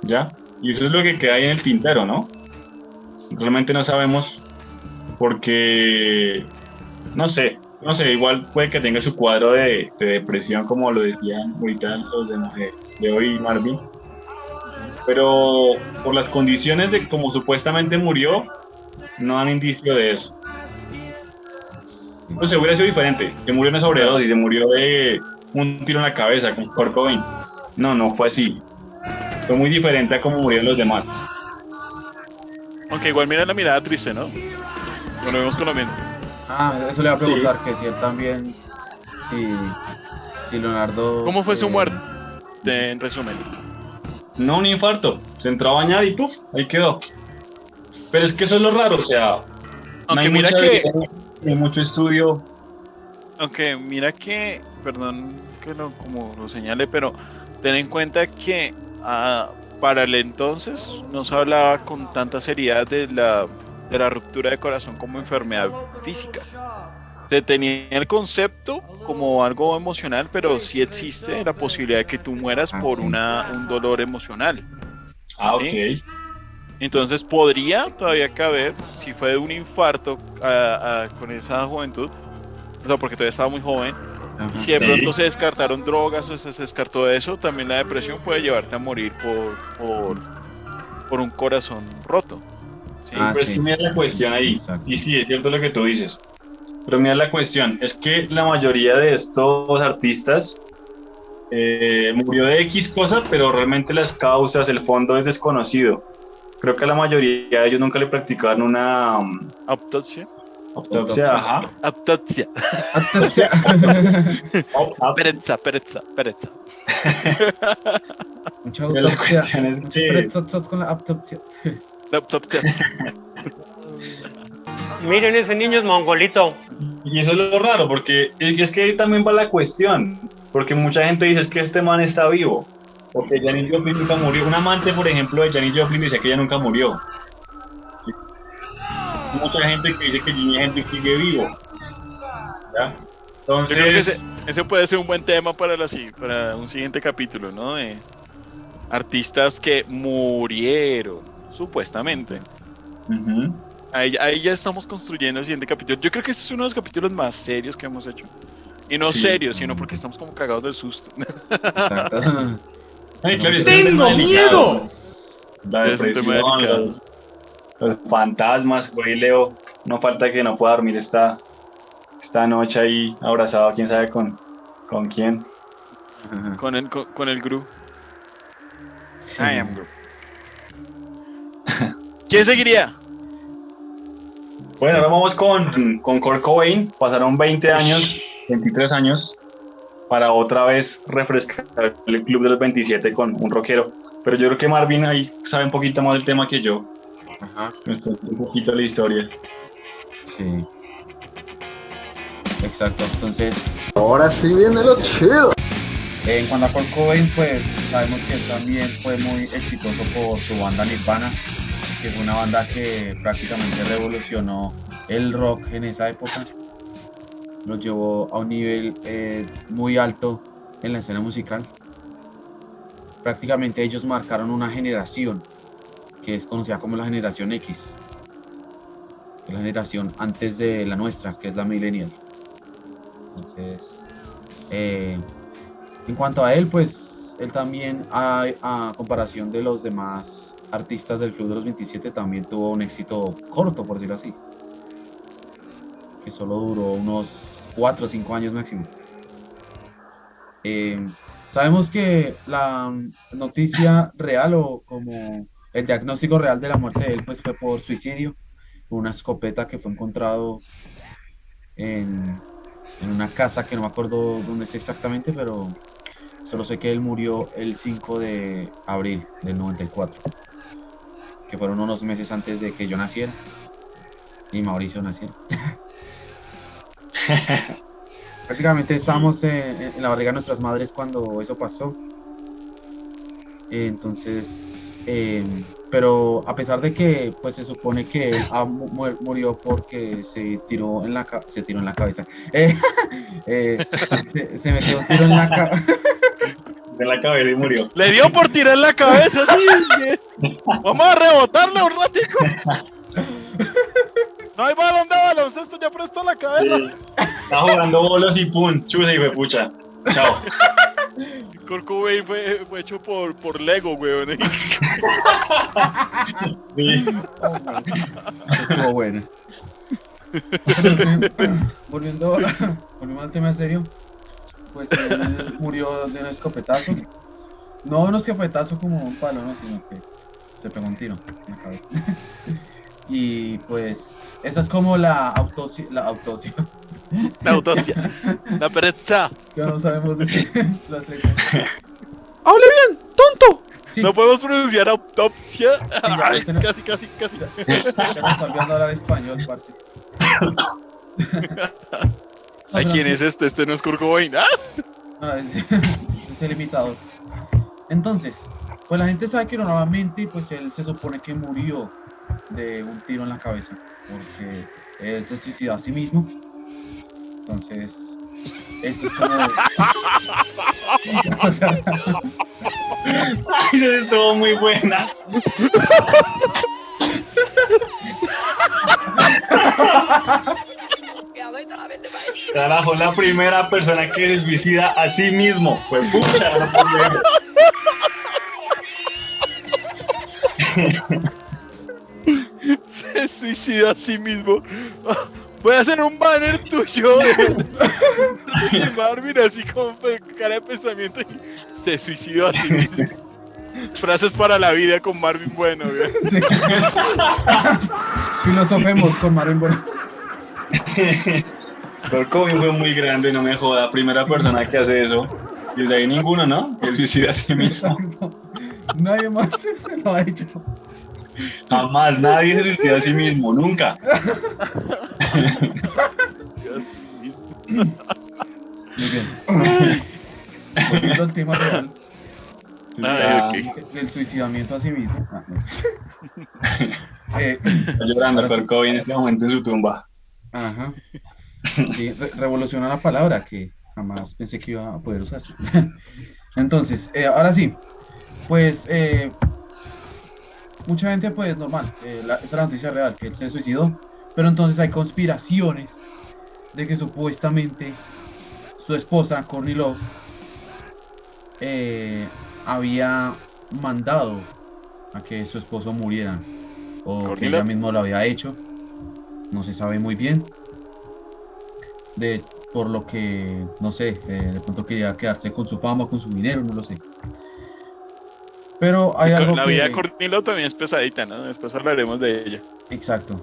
¿Ya? Y eso es lo que queda ahí en el tintero, ¿no? Realmente no sabemos porque, no sé, no sé, igual puede que tenga su cuadro de, de depresión como lo decían ahorita los de, de, hoy Marvin. Pero por las condiciones de cómo supuestamente murió, no dan indicio de eso. No hubiera sido diferente. Se murió en una sobredosis, se murió de un tiro en la cabeza con Kurt Cobain. No, no fue así. Fue muy diferente a cómo murieron los demás. Aunque igual mira la mirada triste, ¿no? Bueno, vemos con lo mismo. Ah, eso le iba a preguntar, que si él también, si, si Leonardo... ¿Cómo fue su eh, muerte? De- en resumen. No, un infarto. Se entró a bañar y ¡puf! Ahí quedó. Pero es que eso es lo raro, o sea, no hay, mira mucha que, hay mucho estudio. aunque mira que, perdón que lo, como lo señale, pero ten en cuenta que ah, para el entonces no se hablaba con tanta seriedad de la, de la ruptura de corazón como enfermedad física. Se tenía el concepto como algo emocional, pero sí existe la posibilidad de que tú mueras Ah, por sí. una, un dolor emocional. Ah, ok. Sí. Entonces podría todavía caber, si fue de un infarto a- a- con esa juventud, o sea, porque todavía estaba muy joven, ajá. si de Sí. pronto se descartaron drogas o se, se descartó eso, también la depresión puede llevarte a morir por, por, por un corazón roto. ¿sí? Ah, Pero es sí. que mira la cuestión ahí. Exacto. Y sí, es cierto lo que tú dices. Pero mira la cuestión. Es que la mayoría de estos artistas eh, murió de X cosa, pero realmente las causas, el fondo es desconocido. Creo que a la mayoría de ellos nunca le practicaron una um, Autopsia. Autopsia. Ajá. Autopsia. Autopsia. Op- op- Pereza, pereza, pereza. Mucha la autopsia. es que- con la autopsia. Autopsia. Miren, ese niño es mongolito. Y eso es lo raro, porque es, es que ahí también va la cuestión. Porque mucha gente dice es que este man está vivo. Porque Janis Joplin nunca murió. Un amante, por ejemplo, de Janis Joplin dice que ella nunca murió. Mucha gente que dice que Jimi Hendrix sigue vivo. ¿Ya? Entonces, ese, ese puede ser un buen tema para, la, para un siguiente capítulo, ¿no? De artistas que murieron, supuestamente. Ahí, ahí ya estamos construyendo el siguiente capítulo. Yo creo que este es uno de los capítulos más serios que hemos hecho. Y no Sí. serios, sino porque estamos como cagados del susto. Exacto. Ay, claro, ¡Tengo miedo! La Sí, es un tema depresión, delicado. Los, fantasmas, güey, Leo. No falta que no pueda dormir esta, esta noche ahí abrazado, quién sabe con, con quién. con, el, con, con el Gru. Sí. I am Gru. ¿Quién seguiría? Bueno, ahora vamos con, con Kurt Cobain. Pasaron 20 años, 23 años, para otra vez refrescar el club de los 27 con un rockero. Pero yo creo que Marvin ahí sabe un poquito más del tema que yo. Ajá, Nos cuenta un poquito la historia. sí. Exacto, entonces Ahora sí viene lo chido. En cuanto a Kurt Cobain, pues sabemos que él también fue muy exitoso por su banda Nirvana, que fue una banda que prácticamente revolucionó el rock en esa época. Lo llevó a un nivel eh, muy alto en la escena musical. Prácticamente ellos marcaron una generación que es conocida como la generación X, la generación antes de la nuestra, que es la millennial. Entonces, eh, en cuanto a él, pues él también, a, a comparación de los demás artistas del Club de los 27, también tuvo un éxito corto, por decirlo así. Que solo duró unos 4 o 5 años máximo. Eh, sabemos que la noticia real o como el diagnóstico real de la muerte de él, pues fue por suicidio, una escopeta que fue encontrado en, en una casa que no me acuerdo dónde es exactamente, pero Solo sé que él murió el 5 de abril del 94, que fueron unos meses antes de que yo naciera y Mauricio naciera. Prácticamente estábamos en, en la barriga de nuestras madres cuando eso pasó. Entonces, eh, pero a pesar de que pues se supone que él murió porque se tiró en la se tiró en la cabeza Eh, eh, se, se metió un tiro en la cabeza De la cabeza y murió. Le dio por tirar la cabeza, sí. Vamos a rebotarle un ratico. No hay balón de baloncesto, ya prestó la cabeza. Sí. Está jugando bolos y pum, chusa y fue pucha. Chao. Kurt Cobain fue, fue hecho por, por Lego, weón. Sí. estuvo bueno. Volviendo, volviendo al tema serio pues él murió de un escopetazo. No un escopetazo como un palo no sino que se pegó un tiro en la cabeza. Y pues esa es como la autopsia la autopsia La autopsia. La pereza. que no sabemos decir las letras ¡Hable bien, tonto! Sí. No podemos pronunciar autopsia. ya, Ay, no- casi, casi, casi. Ya me está olvidando hablar español, parce. Ay, ¿quién es este? Este no es Kurt Cobain. ¡Ah! No, es, es el imitador. Entonces, pues la gente sabe que normalmente pues él se supone que murió de un tiro en la cabeza porque él se suicidó a sí mismo. Entonces, eso es como... O sea, Ay, esa estuvo muy buena. Carajo, la primera persona que se suicida a sí mismo. Fue pucha, no. Se suicida a sí mismo. Voy a hacer un banner tuyo de, de Marvin así con cara de pensamiento y se suicidó a sí mismo. Frases para la vida con Marvin Bueno, güey. sí. Filosofemos con Marvin Bueno. Kurt Cobain fue muy grande, no me joda. Primera persona que hace eso. Y desde ahí ninguno, ¿no? Que suicida a sí mismo. Nadie más se lo ha hecho. Jamás, nadie se suicida a sí mismo, nunca. Muy bien. Volviendo al tema real suicidamiento a sí mismo. Ah, Está llorando. Kurt Cobain en este momento en su tumba. ajá. Revoluciona la palabra que jamás pensé que iba a poder usarse. Entonces, eh, ahora sí, pues eh, mucha gente, pues normal, eh, la- esa es la noticia real, que él se suicidó, pero entonces hay conspiraciones de que supuestamente su esposa, Courtney Love, eh, había mandado a que su esposo muriera, o Courtney que ella Love. mismo lo había hecho, no se sabe muy bien. De, por lo que, no sé, eh, de pronto quería quedarse con su fama, con su dinero, no lo sé. Pero hay algo La que... vida de Courtney Love también es pesadita, ¿no? Después hablaremos de ella. Exacto.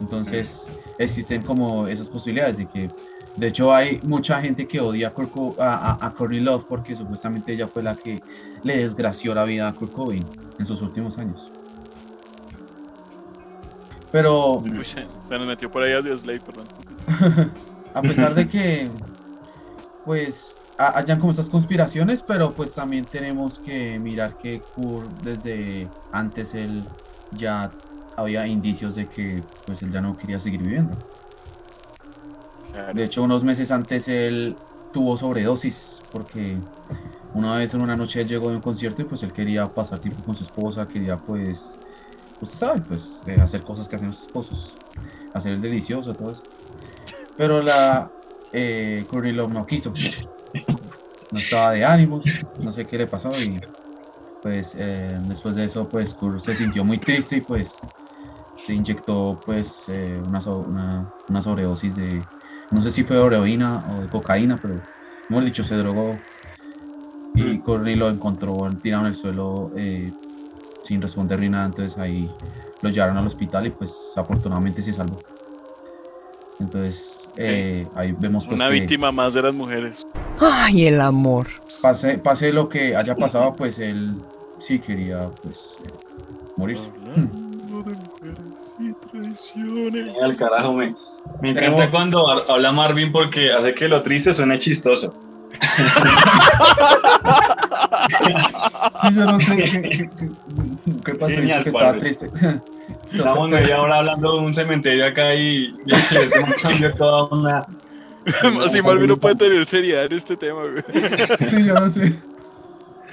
Entonces existen como esas posibilidades de que, de hecho hay mucha gente que odia a, Kurt Co- a, a- a Courtney Love porque supuestamente ella fue la que le desgració la vida a Kurt Cobain en sus últimos años. Pero Uy, se, nos metió por ahí a Slay, perdón. a pesar de que pues ha- hayan como estas conspiraciones, pero pues también tenemos que mirar que Kurt desde antes él ya había indicios de que pues él ya no quería seguir viviendo. De hecho, unos meses antes él tuvo sobredosis porque una vez en una noche él llegó de un concierto y pues él quería pasar tiempo con su esposa, quería pues, usted sabe, pues eh, hacer cosas que hacen los esposos, hacer el delicioso, todo eso. Pero la eh, Love no quiso, no estaba de ánimos, no sé qué le pasó y pues eh, después de eso pues Kurt se sintió muy triste y pues se inyectó pues eh, una, so- una, una sobredosis de, no sé si fue de heroína o de cocaína, pero hemos dicho se drogó y Courtney lo encontró tirado en el suelo eh, sin responder ni nada, entonces ahí lo llevaron al hospital y pues afortunadamente se salvó. Entonces eh, ahí vemos pues Una que víctima más de las mujeres. Ay, el amor. pase, pase lo que haya pasado, pues él sí quería pues eh, morirse. Y traiciones. Al carajo, me, me encanta cuando habla Marvin porque hace que lo triste suene chistoso. Sí, yo no sé qué, pasó, Genial, que estaba triste. Estamos media hora hablando de un cementerio acá y, y toda una. Así Malvin no puede tener seriedad en este tema, güey. Sí, yo no sé.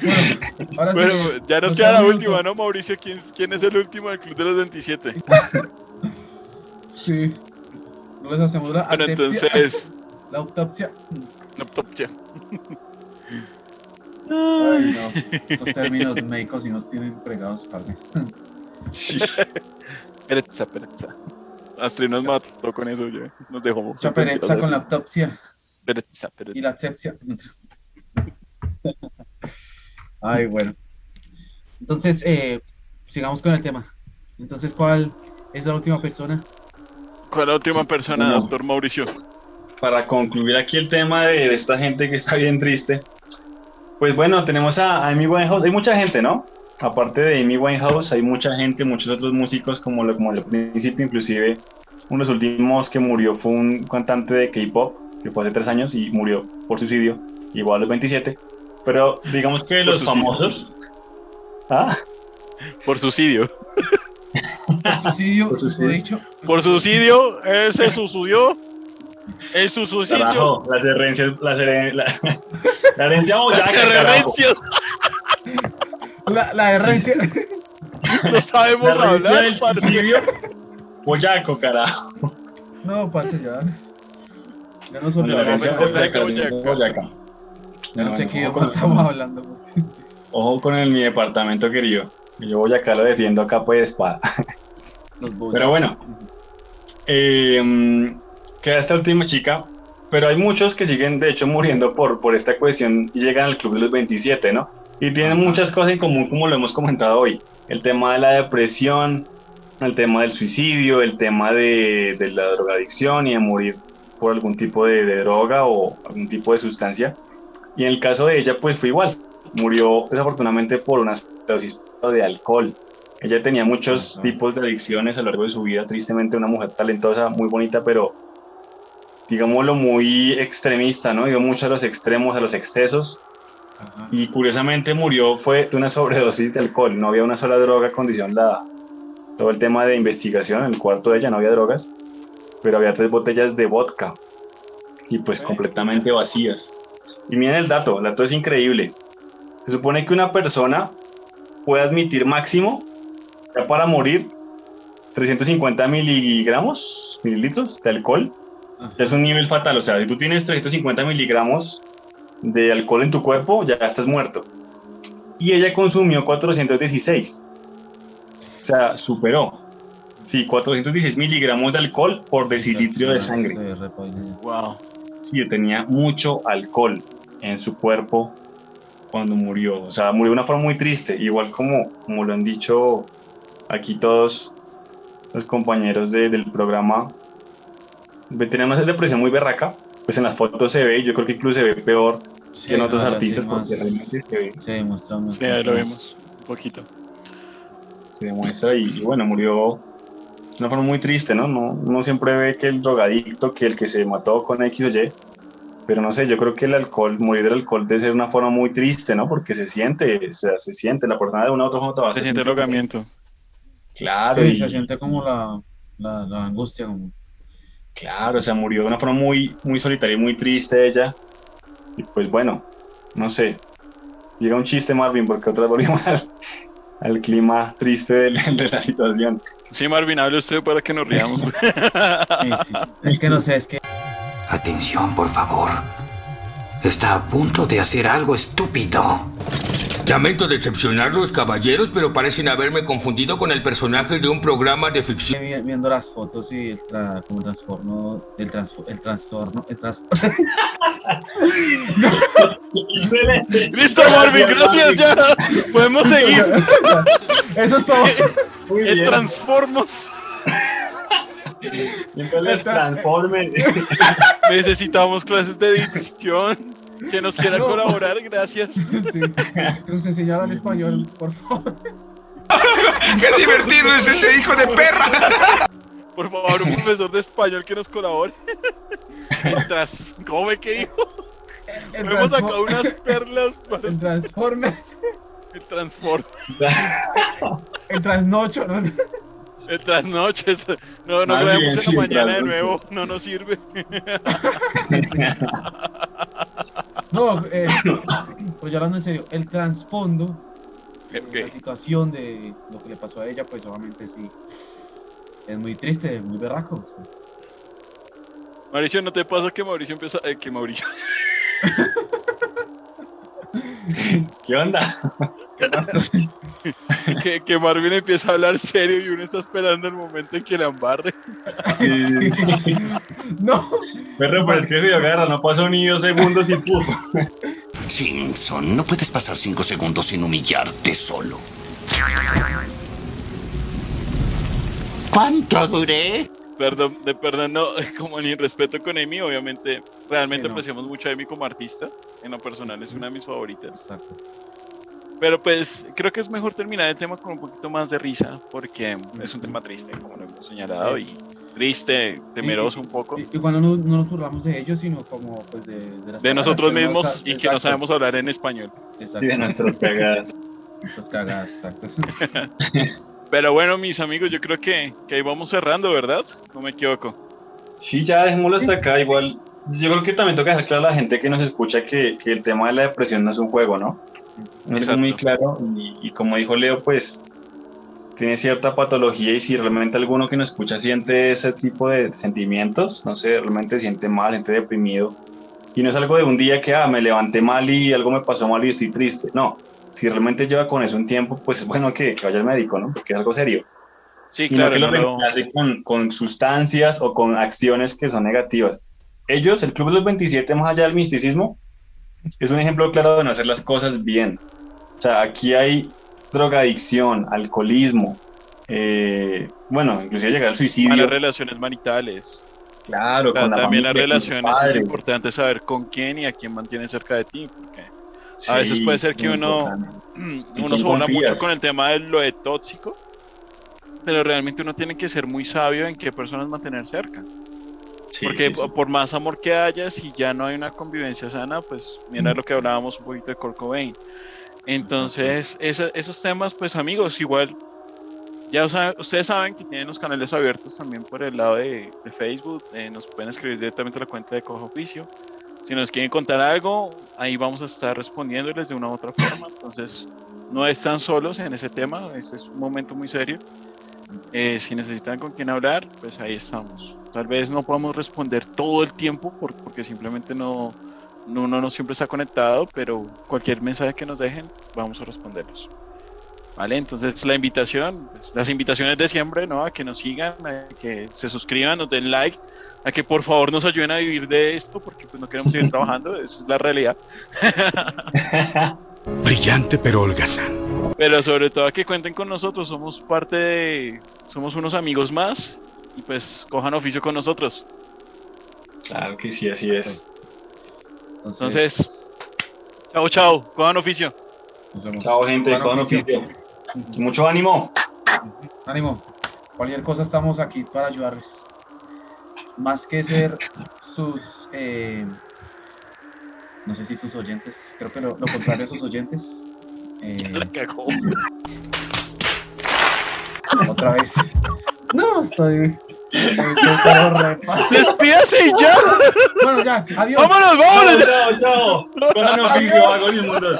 Bueno, ahora sí, Bueno, ya nos nos queda la última. ¿no, Mauricio? ¿Quién, quién es el último del Club de los 27? Sí. No les hacemos la Bueno, asepsia, entonces. la autopsia. Top, ya. Ay, no. Esos términos médicos y nos tienen fregados, parce. Sí. Pereza, pereza. Astrid nos mató con eso, ya. Nos dejó. Mucha pereza con la autopsia Pereza, pereza. y la asepsia. Ay, bueno. Entonces, eh, sigamos con el tema. Entonces, ¿cuál es la última persona? ¿Cuál es la última persona, No. doctor Mauricio? Para concluir aquí el tema de, de esta gente que está bien triste. Pues bueno, tenemos a, a Amy Winehouse. Hay mucha gente, ¿no? Aparte de Amy Winehouse, hay mucha gente, muchos otros músicos, como, lo, como al principio, inclusive uno de los últimos que murió fue un cantante de K-pop, que fue hace tres años y murió por suicidio, igual a los 27. Pero digamos que los famosos. ¿Ah? Por suicidio. Por suicidio, Por su suicidio. Por suicidio, ese suicidio. El su suicidio. Carajo, las herencias, las la, la herencia boyaca, carajo. reverencias. La, la herencia. No sabemos La herencia hablar, del parce. suicidio boyaco, carajo. No, parce, ya. Ya no La soy herencia Boyaca, boyaca, Ya no sé No, qué no, idioma con- estamos hablando. güey. Ojo con el, mi departamento querido. Yo Boyacá lo defiendo a capa y de espada. Pero bueno. Eh, mm, queda esta última chica. Pero hay muchos que siguen, de hecho, muriendo por, por esta cuestión y llegan al club de los 27, ¿no? Y tienen muchas cosas en común, como lo hemos comentado hoy. El tema de la depresión, el tema del suicidio, el tema de, de la drogadicción y de morir por algún tipo de, de droga o algún tipo de sustancia. Y en el caso de ella, pues fue igual. Murió desafortunadamente por una dosis de alcohol. Ella tenía muchos tipos de adicciones a lo largo de su vida. Tristemente, una mujer talentosa, muy bonita, pero digámoslo muy extremista, ¿no? Iba mucho a los extremos, a los excesos. Y curiosamente murió fue de una sobredosis de alcohol. No había una sola droga condicionada. Todo el tema de investigación, en el cuarto de ella no había drogas, pero había tres botellas de vodka. Y pues completamente vacías. Y miren el dato, el dato es increíble. Se supone que una persona puede admitir máximo, ya para morir, 350 miligramos, mililitros de alcohol. Ajá. Ya es un nivel fatal. O sea, si tú tienes 350 miligramos de alcohol en tu cuerpo, ya estás muerto. Y ella consumió 416. O sea, superó. Sí, 416 miligramos de alcohol por decilitro de sangre. Wow. Sí, tenía mucho alcohol en su cuerpo cuando murió. O sea, murió de una forma muy triste. Igual como, como lo han dicho aquí todos, los compañeros de- del programa, tenían una depresión muy berraca, pues en las fotos se ve, yo creo que incluso se ve peor que en otros sí artistas, porque realmente se, ve- Se demuestra más- Sí, ahí lo vemos. Un poquito. se demuestra y, y bueno, murió una forma muy triste, ¿no? ¿no? Uno siempre ve que el drogadicto, que el que se mató con X o Y, pero no sé, yo creo que el alcohol, morir del alcohol debe ser una forma muy triste, ¿no? Porque se siente, o sea, se siente, la persona de una u otra forma te va a Se siente el ahogamiento. Claro, Sí, y, se siente como la, la, la angustia, como claro, o sea, murió de una forma muy, muy solitaria y muy triste ella. Y pues bueno, no sé. Llega un chiste, Marvin, porque otra vez volvimos al, al clima triste de, la- de la situación. Sí, Marvin, hable usted para que nos riamos. güey. Sí, sí. Es que no sé, es que Atención, por favor. Está a punto de hacer algo estúpido. Lamento decepcionarlos, caballeros, pero parecen haberme confundido con el personaje de un programa de ficción. vi- viendo las fotos y el, tra- como el transformo, el, trans, el trastorno, el tras- Excelente. Listo, Marvin, gracias ya. Podemos seguir. Eso es todo. Muy El bien. Transformos. Entonces les transformen. Necesitamos clases de edición. Que nos quiera No. colaborar, gracias. Sí. Que nos enseñaran español, por favor. ¡Qué divertido es ese hijo de perra! Por favor, un profesor de español que nos colabore. Mientras, ¿cómo me que dijo? Hemos sacado unas perlas para el Transformers, el transform. el Transnocho, ¿no? El trasnoches. No, no grabemos en la sí, mañana de nuevo. No nos sirve. No, eh, pues ya hablando en serio, el trasfondo, Ok. la situación de lo que le pasó a ella, pues obviamente sí, es muy triste, muy berraco. sea. Mauricio, ¿no te pasa que Mauricio empieza... eh, que Mauricio... ¿Qué onda? que, que Marvin empieza a hablar serio y uno está esperando el momento en que la embarre? No, Perro, pero es que se dio guerra, no pasó ni dos segundos y ¡pum! Simpson, no puedes pasar cinco segundos sin humillarte solo. ¿Cuánto duré? Perdón, de perdón, no, como ni respeto con Amy, obviamente, realmente Sí, no. apreciamos mucho a Amy como artista. En lo personal es una de mis favoritas. exacto. Pero pues creo que es mejor terminar el tema con un poquito más de risa, porque es un tema triste, como lo hemos señalado, y triste, temeroso un poco. Y, y cuando no, no nos burlamos de ellos, sino como pues de, de, las De nosotros mismos sa- y que no exacto, sabemos hablar en español. exacto. Sí, de nuestras cagadas. Nuestras cagadas, exacto. Pero bueno, mis amigos, yo creo que, que ahí vamos cerrando, ¿verdad? No me equivoco. Sí, ya dejémoslo hasta acá. Igual, yo creo que también toca dejar claro a la gente que nos escucha que, que el tema de la depresión no es un juego, ¿no? Es Exacto. muy claro. Y, y como dijo Leo, pues tiene cierta patología y si realmente alguno que nos escucha siente ese tipo de sentimientos, no sé, realmente siente mal, siente deprimido. Y no es algo de un día que ah, me levanté mal y algo me pasó mal y estoy triste. No, si realmente lleva con eso un tiempo, pues es bueno que, que vaya al médico, ¿no? Porque es algo serio. Sí, y no claro, que lo no con, con sustancias o con acciones que son negativas. Ellos, el Club de los 27, más allá del misticismo, es un ejemplo claro de no hacer las cosas bien. O sea, aquí hay drogadicción, alcoholismo, eh, bueno, inclusive llegar al suicidio. malas relaciones maritales. Claro, Claro, con la también las relaciones es importante saber con quién y a quién mantiene cerca de ti, porque a veces puede ser que uno, importante. ¿Y uno se una mucho con el tema de lo de tóxico, pero realmente uno tiene que ser muy sabio en qué personas mantener cerca. Sí, Porque sí, sí. por más amor que haya, si ya no hay una convivencia sana, pues mira lo que hablábamos un poquito de Kurt Cobain. Entonces, esa- esos temas, pues amigos, igual, ya saben- ustedes saben que tienen los canales abiertos también por el lado de, de Facebook, eh, nos pueden escribir directamente a la cuenta de Cojo Oficio. Si nos quieren contar algo, ahí vamos a estar respondiéndoles de una u otra forma. Entonces, no están solos en ese tema, este es un momento muy serio. Eh, si necesitan con quién hablar, pues ahí estamos. Tal vez no podamos responder todo el tiempo por- porque simplemente no, uno no siempre está conectado, pero cualquier mensaje que nos dejen, vamos a responderlos. Vale, entonces la invitación, pues, las invitaciones de siempre, ¿no? A que nos sigan, a que se suscriban, nos den like, a que por favor nos ayuden a vivir de esto, porque pues no queremos seguir trabajando, eso es la realidad. Brillante pero holgazán. Pero sobre todo que cuenten con nosotros, somos parte de... Somos unos amigos más y pues cojan oficio con nosotros. Claro que sí, así es. Entonces, chao, chao, cojan oficio. Chao, gente, con oficio. Mucho ánimo. Ánimo. Cualquier cosa estamos aquí para ayudarles. Más que ser sus, eh, no sé si sus oyentes, creo que lo, lo contrario a sus oyentes. Eh, La cagó. otra vez. No, estoy. Despídase y ya. Bueno, ya, adiós. Vámonos, vámonos. Chao, chao. Cojan oficio, vagos inmundos.